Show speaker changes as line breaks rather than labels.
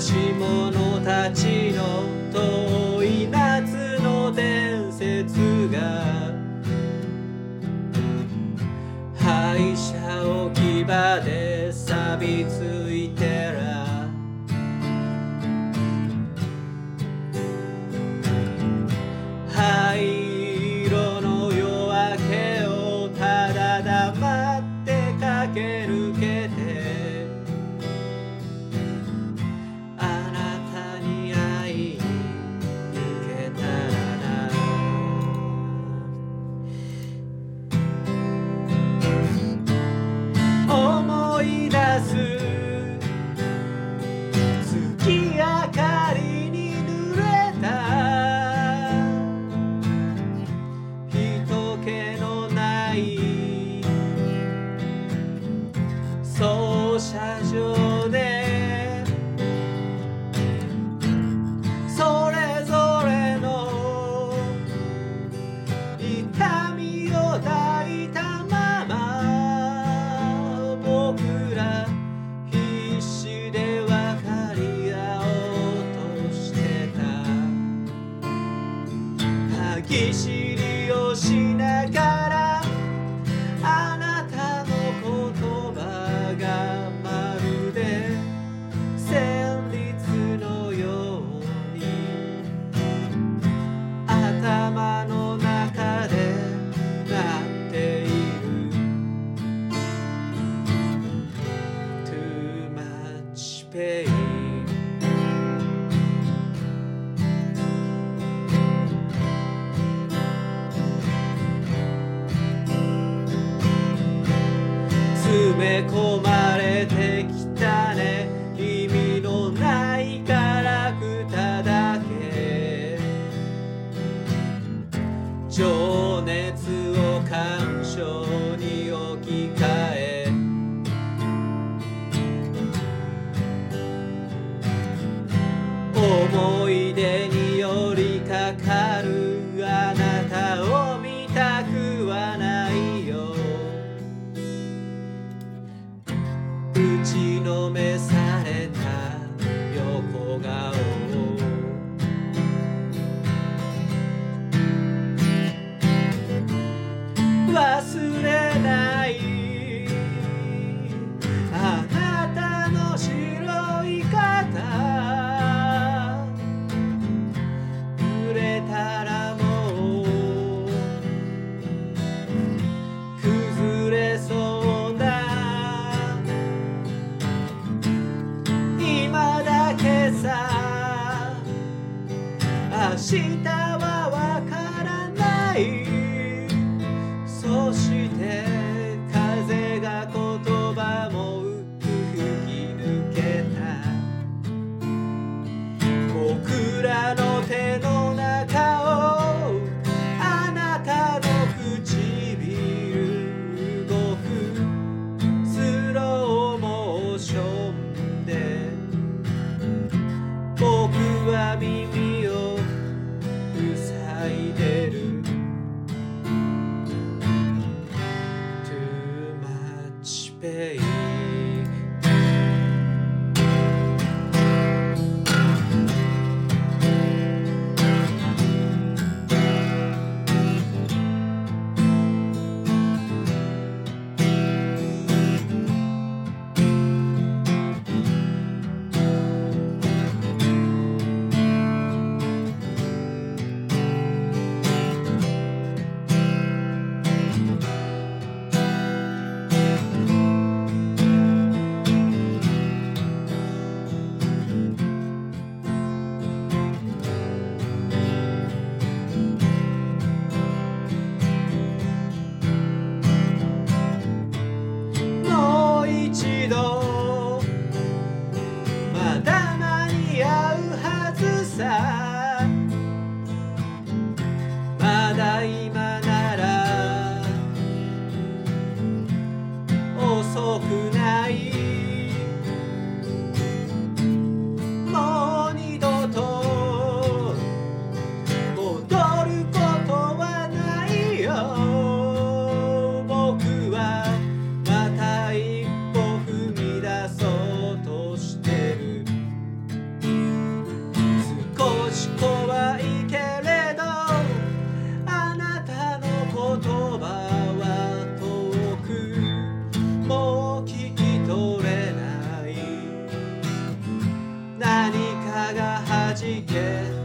し者たちの遠い夏の伝説が敗者置き場で錆びつ込まれてきたね。のないキャラだけ。情熱を感傷に置き換え。思い出に寄りかかる Chita. pay get